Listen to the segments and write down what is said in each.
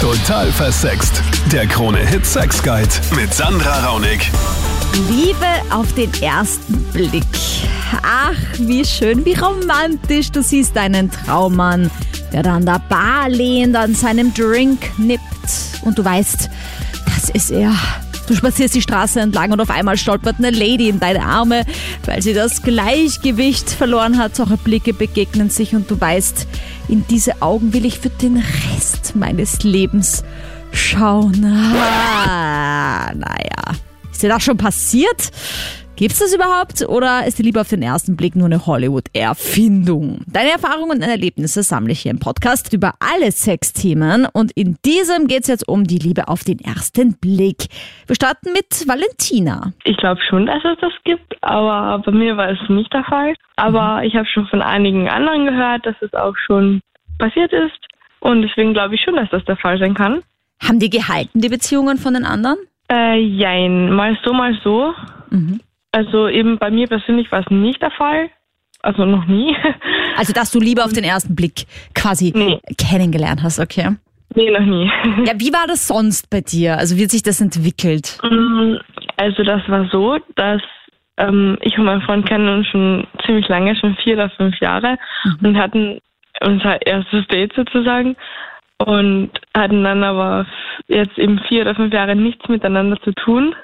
Total versext. Der Krone-Hit Sex Guide mit Sandra Raunig. Liebe auf den ersten Blick. Ach, wie schön, wie romantisch. Du siehst einen Traummann, der da an der Bar lehnt, an seinem Drink nippt. Und du weißt, das ist er. Du spazierst die Straße entlang und auf einmal stolpert eine Lady in deine Arme, weil sie das Gleichgewicht verloren hat. Eure Blicke begegnen sich und du weißt, in diese Augen will ich für den Rest meines Lebens schauen. Ah, naja. Ist dir das schon passiert? Gibt's das überhaupt oder ist die Liebe auf den ersten Blick nur eine Hollywood-Erfindung? Deine Erfahrungen und Erlebnisse sammle ich hier im Podcast über alle Sexthemen und in diesem geht's jetzt um die Liebe auf den ersten Blick. Wir starten mit Valentina. Ich glaube schon, dass es das gibt, aber bei mir war es nicht der Fall. Aber ich habe schon von einigen anderen gehört, dass es auch schon passiert ist. Und deswegen glaube ich schon, dass das der Fall sein kann. Haben die gehalten, die Beziehungen von den anderen? Äh, jein, mal so, mal so. Also eben bei mir persönlich war es nicht der Fall. Also noch nie. Also, dass du Liebe auf den ersten Blick quasi Nee. kennengelernt hast, okay. nee, noch nie. Ja, wie war das sonst bei dir? Also, wie hat sich das entwickelt? Mm, Also das war so, dass ähm, ich und mein Freund kennen uns schon ziemlich lange, schon vier oder fünf Jahre und hatten unser erstes Date sozusagen und hatten dann aber jetzt eben vier oder fünf Jahre nichts miteinander zu tun.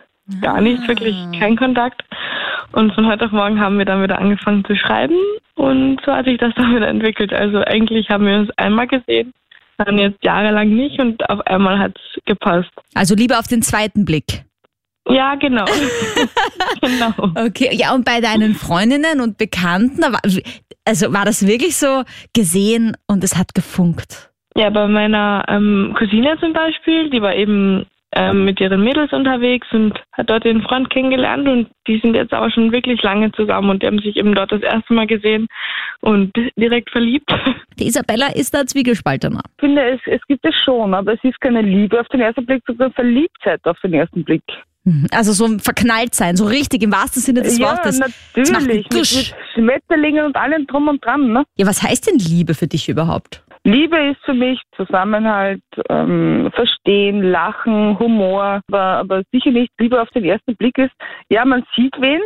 Gar nichts, wirklich kein Kontakt. Und von heute auf morgen haben wir dann wieder angefangen zu schreiben und so hat sich das dann wieder entwickelt. Also eigentlich haben wir uns einmal gesehen, dann jetzt jahrelang nicht und auf einmal hat es gepasst. Also, Liebe auf den zweiten Blick. Ja, genau. genau. Okay, ja, und bei deinen Freundinnen und Bekannten, also war das wirklich so gesehen und es hat gefunkt? Ja, bei meiner ähm, Cousine zum Beispiel, die war eben ähm, mit ihren Mädels unterwegs und hat dort den Freund kennengelernt und die sind jetzt aber schon wirklich lange zusammen und die haben sich eben dort das erste Mal gesehen und di- direkt verliebt. Die Isabella ist da zwiegespaltener. Ich finde, es, es gibt es schon, aber es ist keine Liebe auf den ersten Blick, sondern Verliebtheit auf den ersten Blick. Mhm. Also so ein verknallt sein, so richtig im wahrsten Sinne des ja, Wortes. Das macht natürlich. Mit, mit Schmetterlingen und allem drum und dran. Ne? Ja, was heißt denn Liebe für dich überhaupt? Liebe ist für mich Zusammenhalt, ähm, Verstehen, Lachen, Humor, aber, aber sicher nicht Liebe auf den ersten Blick ist, ja, man sieht wen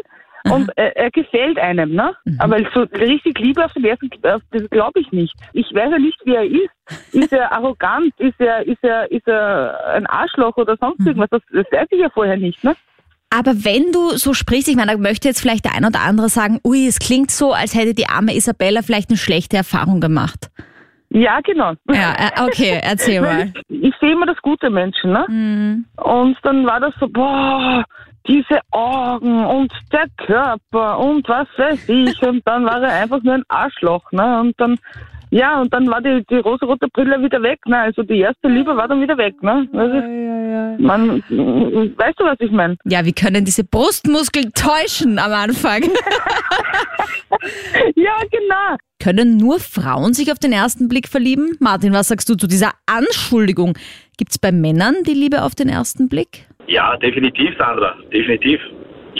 und er, er gefällt einem, ne? Aber so richtig Liebe auf den ersten Blick, das glaube ich nicht. Ich weiß ja nicht, wie er ist. Ist er arrogant? Ist er, ist er, ist er ein Arschloch oder sonst irgendwas? Das, das weiß ich ja vorher nicht, ne? Aber wenn du so sprichst, ich meine, da möchte jetzt vielleicht der ein oder andere sagen, ui, es klingt so, als hätte die arme Isabella vielleicht eine schlechte Erfahrung gemacht. Ja, genau. Ja, äh, okay, erzähl mal. ich sehe immer das gute Menschen, ne? Mhm. Und dann war das so, boah, diese Augen und der Körper und was weiß ich. Und dann war er einfach nur ein Arschloch, ne? Und dann, ja, und dann war die, die rosarote Brille wieder weg, ne? Also die erste Liebe war dann wieder weg, ne? Das ist, man, weißt du, was ich meine? Ja, wie können diese Brustmuskeln täuschen am Anfang? Ja, genau. Können nur Frauen sich auf den ersten Blick verlieben? Martin, was sagst du zu dieser Anschuldigung? Gibt's bei Männern die Liebe auf den ersten Blick? Ja, definitiv, Sandra, definitiv.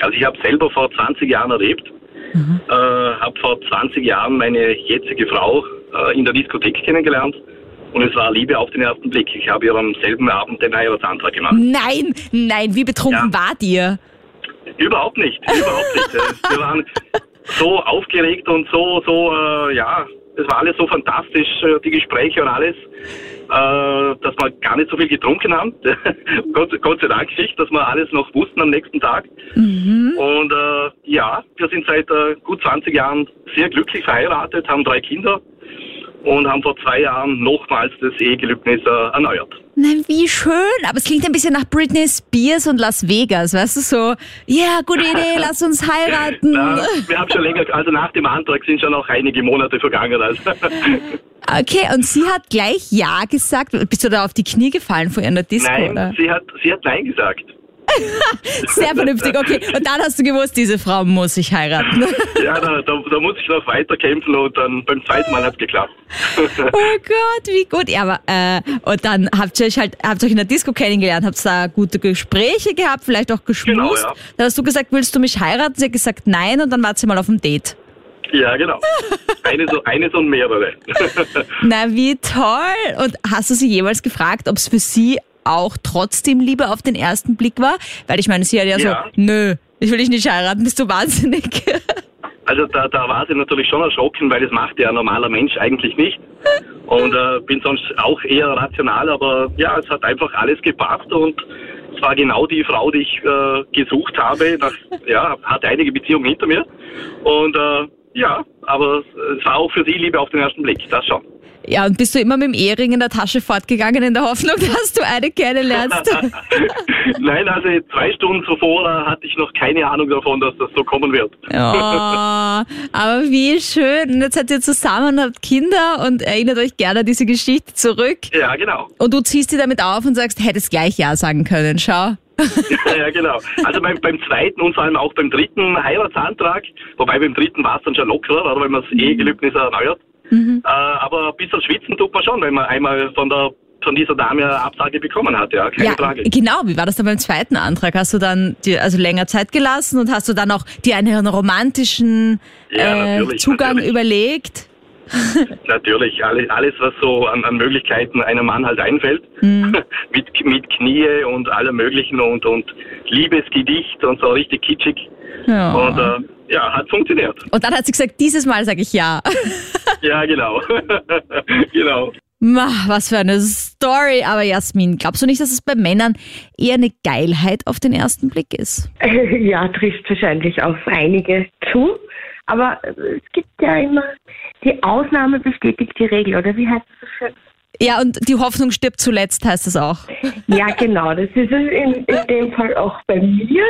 Also ich habe selber vor 20 Jahren erlebt, äh, habe vor 20 Jahren meine jetzige Frau äh, in der Diskothek kennengelernt und es war Liebe auf den ersten Blick. Ich habe ihr am selben Abend den Heiratsantrag gemacht. Nein, nein, wie betrunken Ja. wart ihr? Überhaupt nicht, überhaupt nicht. Äh, Wir waren so aufgeregt und so, so, äh, ja, es war alles so fantastisch, äh, die Gespräche und alles, äh, dass wir gar nicht so viel getrunken haben. Gott, Gott sei Dank nicht, dass wir alles noch wussten am nächsten Tag. Und äh, ja, wir sind seit äh, gut 20 Jahren sehr glücklich verheiratet, haben drei Kinder und haben vor zwei Jahren nochmals das Ehegelübnis äh, erneuert. Nein, wie schön. Aber es klingt ein bisschen nach Britney Spears und Las Vegas, weißt du, so, ja, gute Idee, lass uns heiraten. Na, wir haben schon länger, also nach dem Antrag sind schon auch einige Monate vergangen. Also. Okay, und sie hat gleich Ja gesagt. Bist du da auf die Knie gefallen vor ihr in der Disco, Nein, oder? sie hat, sie hat Nein gesagt. Sehr vernünftig, okay. Und dann hast du gewusst, diese Frau muss ich heiraten. Ja, da, da, da muss ich noch weiter kämpfen und dann beim zweiten Mal hat es geklappt. Oh Gott, wie gut. Ja, aber, äh, und dann habt ihr euch halt, habt ihr euch in der Disco kennengelernt, habt da gute Gespräche gehabt, vielleicht auch geschmust. Genau, ja. Dann hast du gesagt, willst du mich heiraten? Sie hat gesagt nein und dann wart sie mal auf dem Date. Ja, genau. Eines, eines und mehrere. Na, wie toll. Und hast du sie jemals gefragt, ob es für sie auch trotzdem Liebe auf den ersten Blick war? Weil ich meine, sie hat ja, Ja. so, nö, ich will dich nicht heiraten, bist du wahnsinnig. Also da, da war sie natürlich schon erschrocken, weil das macht ja ein normaler Mensch eigentlich nicht. Und äh, bin sonst auch eher rational, aber ja, es hat einfach alles gepasst und es war genau die Frau, die ich äh, gesucht habe. Nach, ja, hatte einige Beziehungen hinter mir. Und äh, ja, aber es war auch für sie Liebe auf den ersten Blick, das schon. Ja, und bist du immer mit dem Ehering in der Tasche fortgegangen in der Hoffnung, dass du eine kennenlernst? Nein, also zwei Stunden zuvor hatte ich noch keine Ahnung davon, dass das so kommen wird. Oh, aber wie schön. Und jetzt seid ihr zusammen, habt Kinder und erinnert euch gerne an diese Geschichte zurück. Ja, genau. Und du ziehst sie damit auf und sagst, hättest gleich Ja sagen können. Schau. ja, genau. Also beim, beim zweiten und vor allem auch beim dritten Heiratsantrag, wobei beim dritten war es dann schon lockerer, oder wenn man das Ehegelübnis erneuert. Äh, aber ein bisschen schwitzen tut man schon, wenn man einmal von der von dieser Dame eine Absage bekommen hat, ja, keine ja, Frage. genau. Wie war das dann beim zweiten Antrag? Hast du dann dir also länger Zeit gelassen und hast du dann auch dir einen romantischen Ja, äh, Zugang natürlich. überlegt? Natürlich, alles, alles was so an, an Möglichkeiten einem Mann halt einfällt, mit, mit Knie und allem möglichen und, und Liebesgedicht und so richtig kitschig. Ja. Und äh, ja, hat funktioniert. Und dann hat sie gesagt, dieses Mal sage ich ja. Ja, genau. genau. Ma, was für eine Story. Aber Jasmin, glaubst du nicht, dass es bei Männern eher eine Geilheit auf den ersten Blick ist? Ja, trifft wahrscheinlich auf einige zu. Aber es gibt ja immer, die Ausnahme bestätigt die Regel, oder wie heißt es so schön? Ja, und die Hoffnung stirbt zuletzt, heißt es auch. Ja, genau, das ist es in, in dem Fall auch bei mir.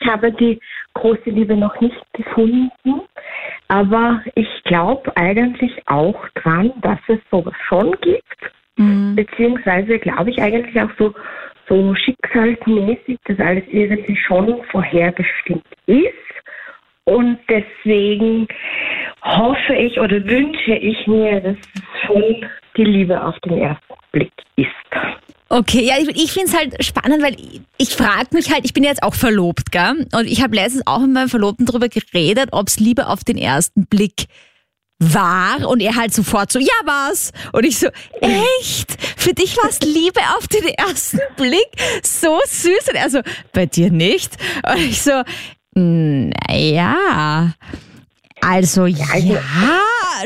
Ich habe die große Liebe noch nicht gefunden, aber ich glaube eigentlich auch dran, dass es sowas schon gibt. Beziehungsweise glaube ich eigentlich auch so, so schicksalsmäßig, dass alles irgendwie schon vorherbestimmt ist. Und deswegen hoffe ich oder wünsche ich mir, dass es schon die Liebe auf den ersten Blick ist. Okay, ja, ich, ich finde es halt spannend, weil ich, ich frage mich halt, ich bin jetzt auch verlobt, gell? Und ich habe letztens auch mit meinem Verlobten darüber geredet, ob es Liebe auf den ersten Blick war und er halt sofort so, ja was? Und ich so, echt? Für dich war es Liebe auf den ersten Blick? So süß. Und er so, bei dir nicht? Und ich so, naja, also ja, also,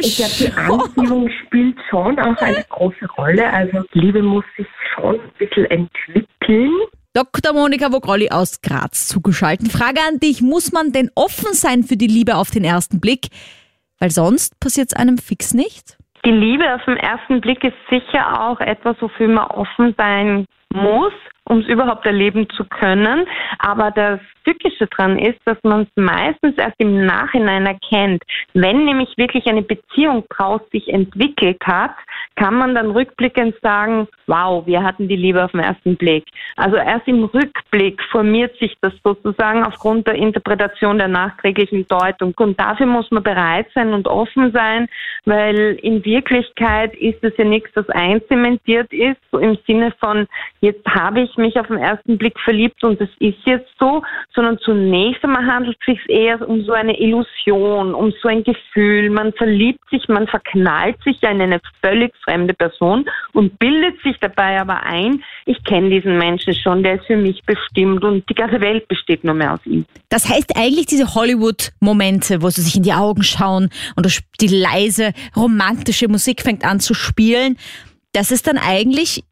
Ich glaube, die Anziehung spielt schon auch eine große Rolle. Also Liebe muss sich schon ein bisschen entwickeln. Dr. Monika Vogrolli aus Graz zugeschaltet. Frage an dich, muss man denn offen sein für die Liebe auf den ersten Blick? Weil sonst passiert es einem fix nicht? Die Liebe auf den ersten Blick ist sicher auch etwas, wofür man offen sein muss, um es überhaupt erleben zu können. Aber das Tückische dran ist, dass man es meistens erst im Nachhinein erkennt. Wenn nämlich wirklich eine Beziehung draus sich entwickelt hat, kann man dann rückblickend sagen, wow, wir hatten die Liebe auf den ersten Blick. Also erst im Rückblick formiert sich das sozusagen aufgrund der Interpretation der nachträglichen Deutung. Und dafür muss man bereit sein und offen sein, weil in Wirklichkeit ist es ja nichts, das einzementiert ist, so im Sinne von, jetzt habe ich mich auf den ersten Blick verliebt und es ist jetzt so, sondern zunächst einmal handelt es sich eher um so eine Illusion, um so ein Gefühl. Man verliebt sich, man verknallt sich in eine völlig fremde Person und bildet sich dabei aber ein, ich kenne diesen Menschen schon, der ist für mich bestimmt und die ganze Welt besteht nur mehr aus ihm. Das heißt eigentlich diese Hollywood-Momente, wo sie sich in die Augen schauen und das- die leise romantische Musik fängt an zu spielen, das ist dann eigentlich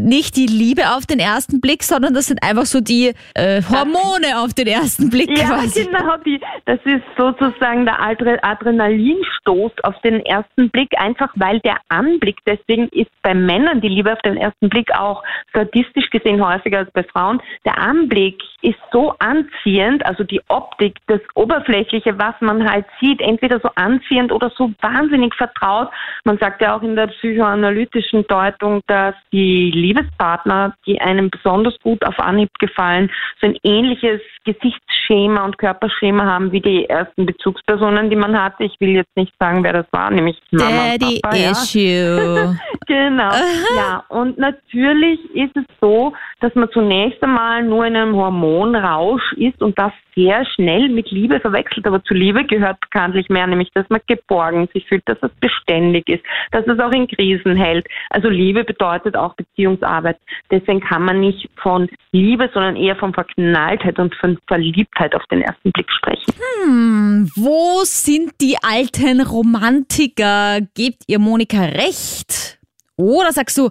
nicht die Liebe auf den ersten Blick, sondern das sind einfach so die äh, Hormone auf den ersten Blick Ja, quasi. genau, die, das ist sozusagen der Adre Adrenalinstoß auf den ersten Blick, einfach weil der Anblick, deswegen ist bei Männern die Liebe auf den ersten Blick auch statistisch gesehen häufiger als bei Frauen, der Anblick ist so anziehend, also die Optik, das Oberflächliche, was man halt sieht, entweder so anziehend oder so wahnsinnig vertraut. Man sagt ja auch in der psychoanalytischen Deutung, dass die Liebespartner, die einem besonders gut auf Anhieb gefallen, so ein ähnliches Gesichtsschema und Körperschema haben wie die ersten Bezugspersonen, die man hatte. Ich will jetzt nicht sagen, wer das war, nämlich Mama Daddy und Papa. Issue. Genau, ja. Und natürlich ist es so, dass man zunächst einmal nur in einem Hormonrausch ist und das sehr schnell mit Liebe verwechselt. Aber zu Liebe gehört bekanntlich mehr, nämlich dass man geborgen sich fühlt, dass es beständig ist, dass es auch in Krisen hält. Also Liebe bedeutet auch Beziehungsarbeit. Deswegen kann man nicht von Liebe, sondern eher von Verknalltheit und von Verliebtheit auf den ersten Blick sprechen. Hm, wo sind die alten Romantiker? Gebt ihr Monika recht? Oder sagst du,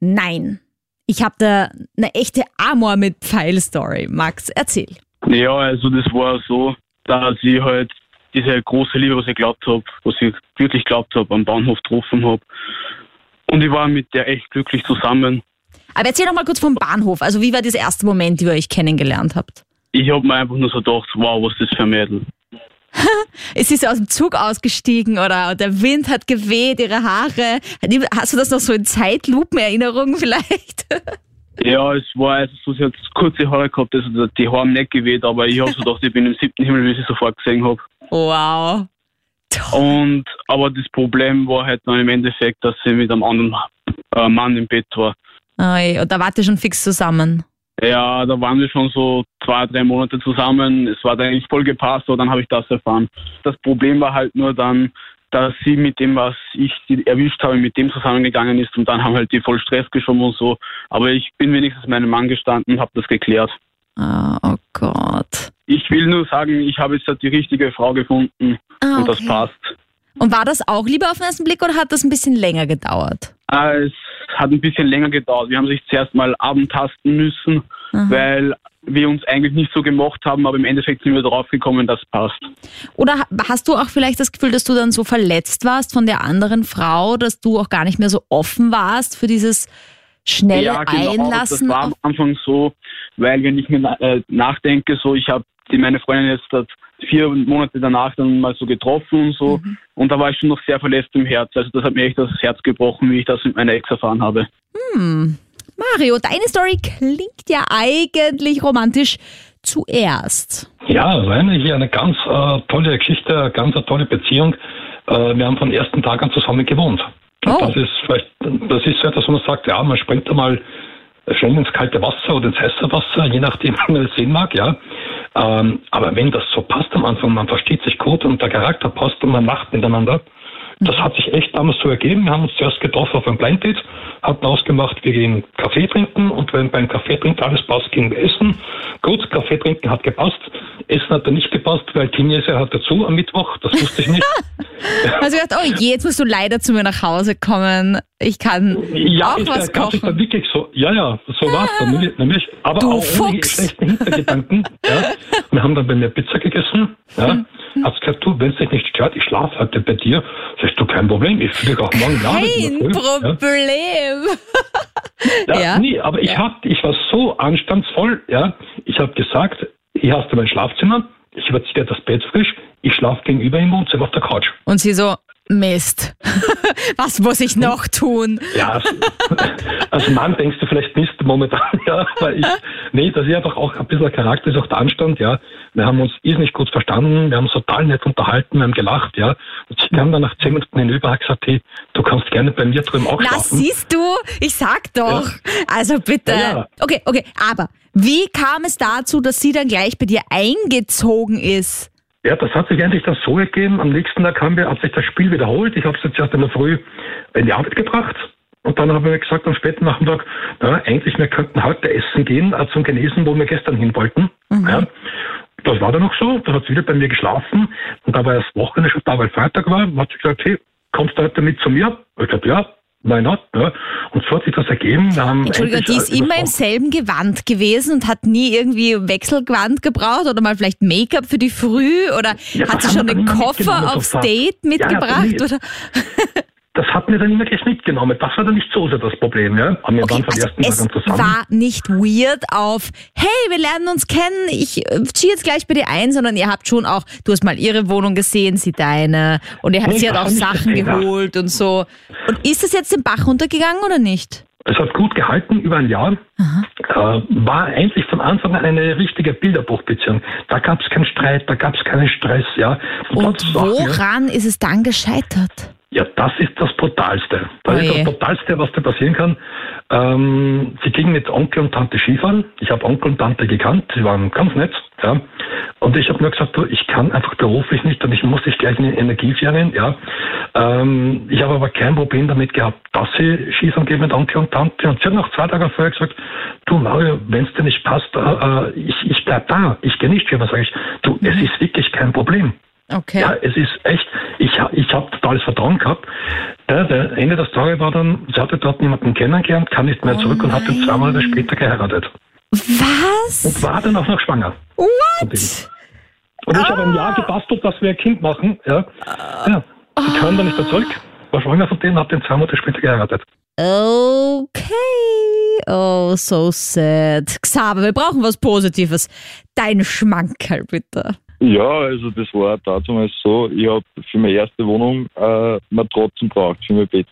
nein, ich habe da eine echte Amor mit Pfeil-Story. Max, erzähl. Ja, also das war so, dass ich halt diese große Liebe, was ich glaubt habe, was ich wirklich glaubt habe, am Bahnhof getroffen habe. Und ich war mit der echt glücklich zusammen. Aber erzähl doch mal kurz vom Bahnhof. Also wie war dieser erste Moment, wie ihr euch kennengelernt habt? Ich habe mir einfach nur so gedacht, wow, was ist das für ein Mädel. Ist sie so aus dem Zug ausgestiegen oder der Wind hat geweht, ihre Haare? Hast du das noch so in Zeitlupenerinnerungen vielleicht? Ja, es war also so, sie hat kurze Haare gehabt, also die Haare haben nicht geweht, aber ich habe so gedacht, ich bin im siebten Himmel, wie ich sie sofort gesehen habe. Wow. Und aber das Problem war halt dann im Endeffekt, dass sie mit einem anderen äh, Mann im Bett war. Oi, und da wart ihr schon fix zusammen. Ja, da waren wir schon so zwei, drei Monate zusammen. Es war dann eigentlich voll gepasst, aber dann habe ich das erfahren. Das Problem war halt nur dann, dass sie mit dem, was ich erwischt habe, mit dem zusammengegangen ist und dann haben halt die voll Stress geschoben und so. Aber ich bin wenigstens meinem Mann gestanden und habe das geklärt. Ah, oh Gott. Ich will nur sagen, ich habe jetzt die richtige Frau gefunden Ah, und das passt. Und war das auch lieber auf den ersten Blick oder hat das ein bisschen länger gedauert? Ah, Es hat ein bisschen länger gedauert. Wir haben sich zuerst mal abentasten müssen, weil wir uns eigentlich nicht so gemocht haben, aber im Endeffekt sind wir darauf gekommen, das passt. Oder ha- hast du auch vielleicht das Gefühl, dass du dann so verletzt warst von der anderen Frau, dass du auch gar nicht mehr so offen warst für dieses schnelle ja, genau. Einlassen? Das war am Anfang so, weil wenn ich mir äh, nachdenke, so ich habe meine Freundin jetzt hat vier Monate danach dann mal so getroffen und so und da war ich schon noch sehr verletzt im Herz. Also das hat mir echt das Herz gebrochen, wie ich das mit meiner Ex erfahren habe. Mario, deine Story klingt ja eigentlich romantisch zuerst. Ja, war eigentlich eine ganz äh, tolle Geschichte, eine ganz eine tolle Beziehung. Äh, wir haben von ersten Tag an zusammen gewohnt. Oh. Das ist vielleicht, das ist so etwas, wo man sagt, ja, man springt einmal schnell ins kalte Wasser oder ins heiße Wasser, je nachdem, wie man es sehen mag, ja. Ähm, aber wenn das so passt am Anfang, man versteht sich gut und der Charakter passt und man macht miteinander, das hat sich echt damals so ergeben. Wir haben uns zuerst getroffen auf einem Blind Date, hatten ausgemacht, wir gehen Kaffee trinken und wenn beim Kaffee trinken alles passt, gehen wir essen. Gut, Kaffee trinken hat gepasst. Essen hat dann nicht gepasst, weil Chinese hat dazu am Mittwoch, das wusste ich nicht. Also ich dachte, oh je, jetzt musst du leider zu mir nach Hause kommen. Ich kann Ja, auch ist was ja kochen. dann wirklich so. Ja, ja, so war's dann. Nämlich, aber Du auch ohne schlechten Hintergedanken. ja. Wir haben dann bei mir Pizza gegessen. Ja. Mhm. Hab's gesagt, du, wenn es dich nicht stört, ich schlafe heute bei dir. Sagst du, kein Problem, ich fliege auch morgen in Kein Früh. Ja. Problem. Ja, Ja. Nee, aber ich, hab, ich war so anstandsvoll. Ja. Ich habe gesagt, hier hast du mein Schlafzimmer, ich überziehe das Bett frisch, ich schlafe gegenüber im Wohnzimmer auf der Couch. Und sie so, Mist. was muss ich noch tun? Ja, als, als Mann denkst du vielleicht Mist momentan, ja, weil ich, nee, das ist einfach auch ein bisschen Charakter, ist auch der Anstand, ja. Wir haben uns irrsinnig gut verstanden, wir haben uns total nett unterhalten, wir haben gelacht, ja. Und sie kam dann nach zehn Minuten hinüber, hat gesagt, hey, du kannst gerne bei mir drüben auch Na, schlafen. siehst du? Ich sag doch. Also bitte. Ja, ja. Okay, okay, aber wie kam es dazu, dass sie dann gleich bei dir eingezogen ist? Ja, das hat sich eigentlich dann so ergeben. Am nächsten Tag haben wir, hat sich das Spiel wiederholt. Ich habe es jetzt erst in der Früh in die Arbeit gebracht. Und dann haben wir gesagt am späten Nachmittag, ja, eigentlich, wir könnten heute essen gehen, äh, zum Genesen, wo wir gestern hin wollten. Ja. Das war dann auch so. Da hat sie wieder bei mir geschlafen. Und da war das Wochenende schon da, weil Freitag war. Hat sie gesagt, hey, kommst du heute mit zu mir? Ich gesagt, ja, why not? Ja. Und so hat sich das ergeben. Entschuldigung, die ist äh, immer im selben Gewand gewesen und hat nie irgendwie Wechselgewand gebraucht oder mal vielleicht Make-up für die Früh oder Ja, hat sie schon immer Koffer aufs. Date Ja, mitgebracht? nee. oder? Das hat mir dann immer gleich mitgenommen. Das war dann nicht so sehr das Problem. Ja. Aber wir Okay, waren von also ersten an zusammen. war nicht weird auf, hey, wir lernen uns kennen, ich äh, ziehe jetzt gleich bei dir ein, sondern ihr habt schon auch, du hast mal ihre Wohnung gesehen, sie deine und ihr, Nee, sie hat auch Sachen geholt und so. Und ist das jetzt den Bach runtergegangen oder nicht? Es hat gut gehalten über ein Jahr. Äh, war eigentlich von Anfang an eine richtige Bilderbuchbeziehung. Da gab es keinen Streit, da gab es keinen Stress. Ja. Und ja. woran ist es dann gescheitert? Ja, das ist das Brutalste. Das Oje. ist das Brutalste, was da passieren kann. Ähm, sie gingen mit Onkel und Tante Skifahren. Ich habe Onkel und Tante gekannt. Sie waren ganz nett. Ja. Und ich habe nur gesagt, du, ich kann einfach beruflich nicht und ich muss dich gleich in die Energieferien. Ja. Ähm, ich habe aber kein Problem damit gehabt, dass sie Skifahren gehen mit Onkel und Tante. Und sie hat noch zwei Tage vorher gesagt, du Mario, wenn es dir nicht passt, äh, äh, ich, ich bleib da. Ich gehe nicht Skifahren. Sag ich, du, es ist wirklich kein Problem. Okay. Ja, es ist echt, ich, ich habe totales Vertrauen gehabt. Der, der Ende der Story war dann, sie hatte dort niemanden kennengelernt, kam nicht mehr Oh zurück und hat ihn zwei Monate später geheiratet. Was? Und war dann auch noch schwanger. What? Und ich habe ein Jahr gebastelt, dass wir ein Kind machen. Ja, ja. Sie kam dann nicht mehr zurück, war schwanger von denen, hat den zwei Monate später geheiratet. Okay. Oh, so sad. Xaver, wir brauchen was Positives. Dein Schmankerl, bitte. Ja, also das war damals so, ich habe für meine erste Wohnung äh, Matratzen braucht für mein Bett.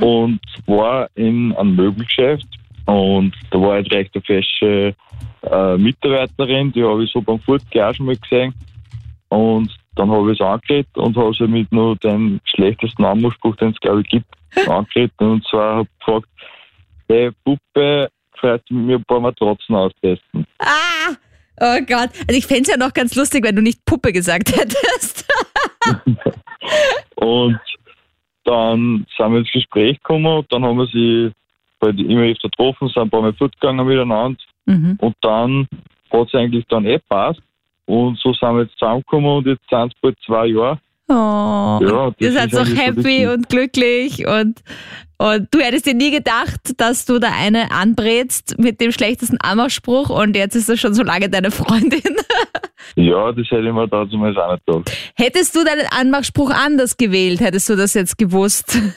Und war in einem Möbelgeschäft und da war halt recht eine fesche äh, Mitarbeiterin, die habe ich so beim Fortgehen auch schon mal gesehen. Und dann habe ich es angeredet und habe sie mit nur den schlechtesten Anmachspruch, den es glaube ich gibt, angeredet. Und zwar habe ich gefragt, hey Puppe, vielleicht mit mir ein paar Matratzen austesten. Ah! Oh Gott. Also ich fände es ja noch ganz lustig, wenn du nicht Puppe gesagt hättest. Und dann sind wir ins Gespräch gekommen und dann haben wir sie halt immer öfter getroffen, sind ein paar Mal fortgegangen miteinander Mhm. und dann hat es eigentlich dann eh passt und so sind wir jetzt zusammengekommen und jetzt sind es bald zwei Jahre. Oh, Ja, ihr seid so happy und glücklich und, und du hättest dir nie gedacht, dass du da eine anbrätst mit dem schlechtesten Anmachspruch und jetzt ist das schon so lange deine Freundin. Ja, das hätte ich mir damals auch nicht gedacht. Hättest du deinen Anmachspruch anders gewählt, hättest du das jetzt gewusst.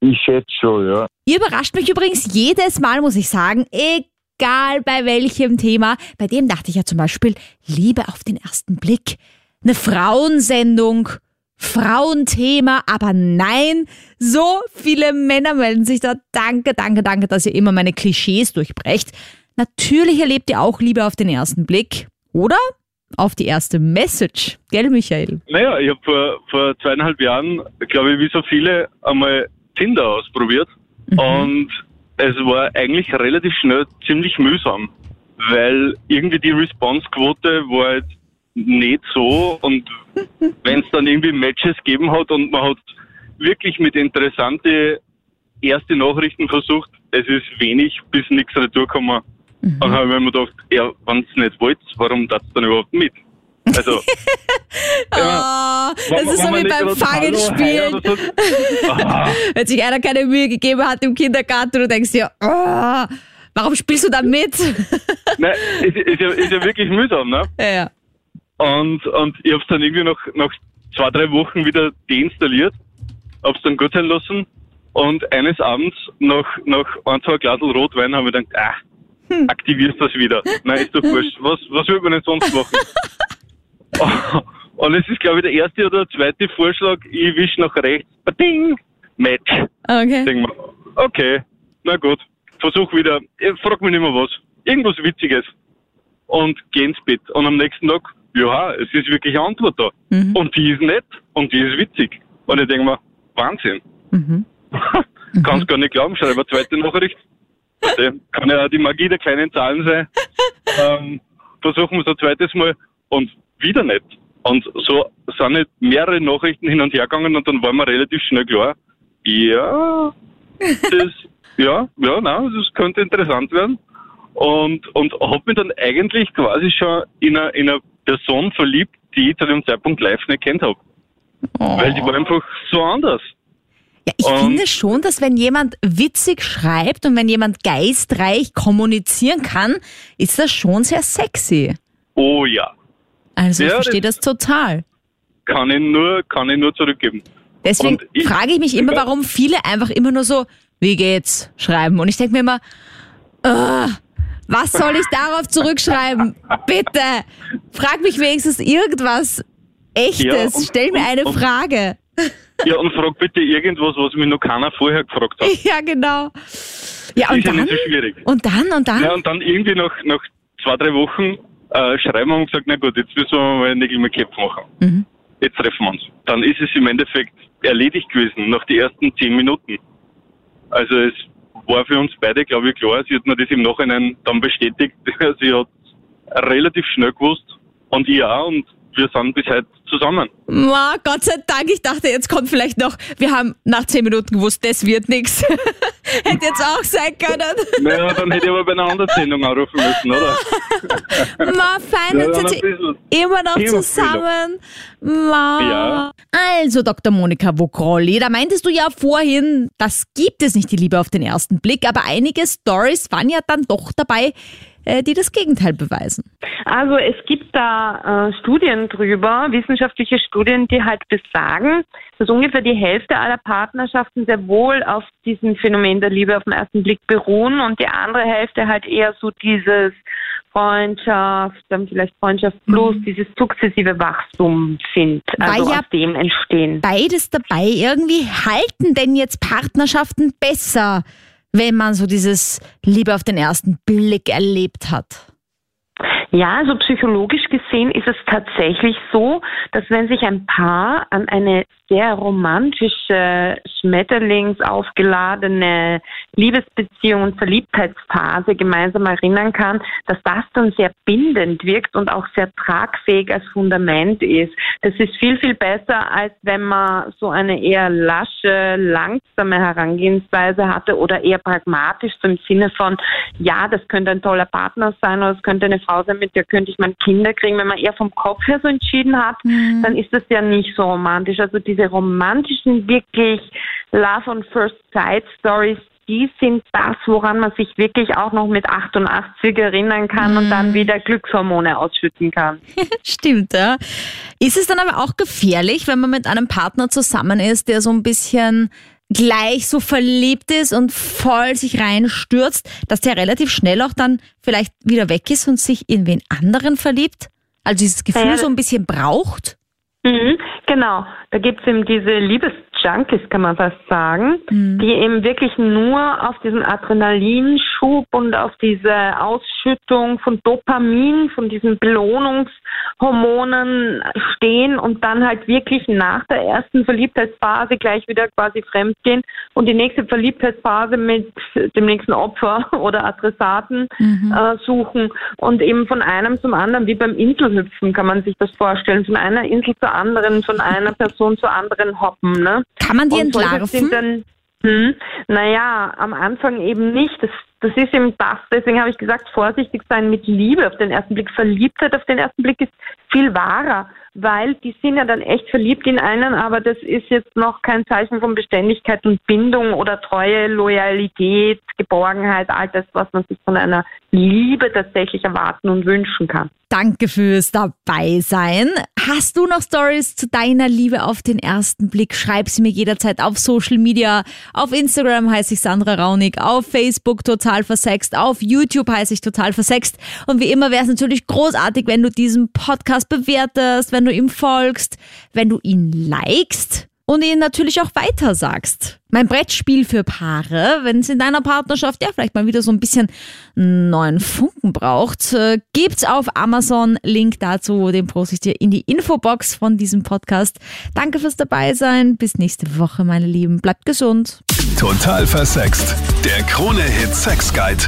Ich schätze schon, ja. Ihr überrascht mich übrigens jedes Mal, muss ich sagen, egal bei welchem Thema. Bei dem dachte ich ja zum Beispiel Liebe auf den ersten Blick. Eine Frauensendung, Frauenthema, aber nein, so viele Männer melden sich da. Danke, danke, danke, dass ihr immer meine Klischees durchbrecht. Natürlich erlebt ihr auch Liebe auf den ersten Blick, oder? Auf die erste Message. Gell, Michael? Naja, ich habe vor, vor zweieinhalb Jahren, glaube ich, wie so viele, einmal Tinder ausprobiert. Und es war eigentlich relativ schnell ziemlich mühsam, weil irgendwie die Response-Quote war halt nicht so. Und wenn es dann irgendwie Matches gegeben hat und man hat wirklich mit interessante erste Nachrichten versucht, es ist wenig bis nichts retourgekommen. Dann habe ich mir gedacht, ja, wenn es nicht wollt, warum tat dann überhaupt mit? Also, Oh, das ist so wie beim Fangenspielen. So- Ah. Wenn sich einer keine Mühe gegeben hat im Kindergarten und du denkst dir, oh, warum spielst du da mit? Nein, ist, ist, ja, ist ja wirklich mühsam, ne? ja. Und, und ich habe es dann irgendwie nach, nach zwei, drei Wochen wieder deinstalliert, habe es dann gut sein lassen und eines Abends nach, nach ein, zwei Glasel Rotwein habe ich gedacht, ah, aktivierst das wieder. Nein, ist doch wurscht. Was, was will man denn sonst machen? und es ist, glaube ich, der erste oder zweite Vorschlag, ich wisch nach rechts, Ding, Match. Okay. Denk okay, na gut, versuch wieder, ich frag mich nicht mehr was. Irgendwas Witziges. Und geh ins Bett. Und am nächsten Tag, ja, es ist wirklich eine Antwort da. Und die ist nett und die ist witzig. Und ich denke mir, Wahnsinn. Kannst gar nicht glauben, schreibe eine zweite Nachricht. Kann ja auch die Magie der kleinen Zahlen sein. Ähm, versuchen wir es ein zweites Mal und wieder nicht. Und so sind nicht mehrere Nachrichten hin und her gegangen und dann war mir relativ schnell klar, ja, das, ja, ja, nein, das könnte interessant werden. Und, und habe mich dann eigentlich quasi schon in eine, in eine Person verliebt, die ich zu dem Zeitpunkt live nicht kennt habe. Weil die war einfach so anders. Ja, ich Und- finde schon, dass wenn jemand witzig schreibt und wenn jemand geistreich kommunizieren kann, ist das schon sehr sexy. Oh ja, Also ich Ja, verstehe das total. kann ich nur, kann ich nur zurückgeben. Deswegen ich- frage ich mich immer, warum viele einfach immer nur so, wie geht's, schreiben. Und ich denke mir immer, "Ah, was soll ich darauf zurückschreiben? Bitte, frag mich wenigstens irgendwas Echtes. Ja, und- Stell mir und- eine und- Frage. Ja, und frag bitte irgendwas, was mich noch keiner vorher gefragt hat. Ja, genau. Ja, Das und ist ja dann? nicht so schwierig. Und dann, und dann? Ja, und dann irgendwie nach, nach zwei, drei Wochen äh, schreiben wir und gesagt, na gut, jetzt müssen wir mal Nägel mit Köpfen machen. Mhm. Jetzt treffen wir uns. Dann ist es im Endeffekt erledigt gewesen, nach den ersten zehn Minuten. Also es war für uns beide, glaube ich, klar. Sie hat mir das im Nachhinein dann bestätigt. Sie hat relativ schnell gewusst und ich auch und wir sind bis heute zusammen. Ma, Gott sei Dank, ich dachte, jetzt kommt vielleicht noch, wir haben nach zehn Minuten gewusst, das wird nichts. Hätte jetzt auch sein können. Naja, dann hätte ich aber bei einer anderen Sendung anrufen müssen, oder? Ma, fein, Ja, jetzt sind sie immer noch zusammen. Ma. Ja. Also, Dr. Monika Vogrolli, da meintest du ja vorhin, das gibt es nicht, die Liebe auf den ersten Blick, aber einige Stories waren ja dann doch dabei, die das Gegenteil beweisen. Also es gibt da äh, Studien drüber, wissenschaftliche Studien, die halt besagen, dass ungefähr die Hälfte aller Partnerschaften sehr wohl auf diesem Phänomen der Liebe auf den ersten Blick beruhen und die andere Hälfte halt eher so dieses Freundschaft, dann vielleicht Freundschaft plus, dieses sukzessive Wachstum sind, also ja aus dem entstehen. Beides dabei. Irgendwie halten denn jetzt Partnerschaften besser, wenn man so dieses Liebe auf den ersten Blick erlebt hat? Ja, also psychologisch gesehen ist es tatsächlich so, dass wenn sich ein Paar an eine sehr romantische, schmetterlingsaufgeladene Liebesbeziehung und Verliebtheitsphase gemeinsam erinnern kann, dass das dann sehr bindend wirkt und auch sehr tragfähig als Fundament ist. Das ist viel, viel besser, als wenn man so eine eher lasche, langsame Herangehensweise hatte oder eher pragmatisch, so im Sinne von, ja, das könnte ein toller Partner sein oder es könnte eine Frau sein, mit der könnte ich meine Kinder kriegen. Wenn man eher vom Kopf her so entschieden hat, dann ist das ja nicht so romantisch. Also diese romantischen, wirklich Love on First Sight Stories, die sind das, woran man sich wirklich auch noch mit 88 erinnern kann und dann wieder Glückshormone ausschütten kann. Stimmt, ja. Ist es dann aber auch gefährlich, wenn man mit einem Partner zusammen ist, der so ein bisschen gleich so verliebt ist und voll sich reinstürzt, dass der relativ schnell auch dann vielleicht wieder weg ist und sich in wen anderen verliebt? Also dieses Gefühl Ja, so ein bisschen braucht? Mhm, genau. Da gibt's eben diese Liebesjunkies, kann man fast sagen, die eben wirklich nur auf diesen Adrenalinschub und auf diese Ausschüttung von Dopamin, von diesen Belohnungshormonen stehen und dann halt wirklich nach der ersten Verliebtheitsphase gleich wieder quasi fremdgehen und die nächste Verliebtheitsphase mit dem nächsten Opfer oder Adressaten äh, suchen und eben von einem zum anderen, wie beim Inselhüpfen kann man sich das vorstellen, von einer Insel zur anderen, von einer Person zur anderen hoppen. Ne? Kann man die Und entlarven? Sind dann, hm, naja, am Anfang eben nicht. Das, das ist eben das, deswegen habe ich gesagt, vorsichtig sein mit Liebe auf den ersten Blick. Verliebtheit auf den ersten Blick ist viel wahrer, weil die sind ja dann echt verliebt in einen, aber das ist jetzt noch kein Zeichen von Beständigkeit und Bindung oder Treue, Loyalität, Geborgenheit, all das, was man sich von einer Liebe tatsächlich erwarten und wünschen kann. Danke fürs Dabeisein. Hast du noch Stories zu deiner Liebe auf den ersten Blick? Schreib sie mir jederzeit auf Social Media. Auf Instagram heiße ich Sandra Raunig, auf Facebook total versext, auf YouTube heiße ich total versext. Und wie immer wäre es natürlich großartig, wenn du diesen Podcast bewertest, wenn du ihm folgst, wenn du ihn likest und ihn natürlich auch weiter sagst. Mein Brettspiel für Paare, wenn es in deiner Partnerschaft ja vielleicht mal wieder so ein bisschen neuen Funken braucht, äh, gibt's auf Amazon. Link dazu, den poste ich dir in die Infobox von diesem Podcast. Danke fürs Dabeisein. Bis nächste Woche, meine Lieben. Bleibt gesund. Total versext. Der Krone-Hit Sex Guide.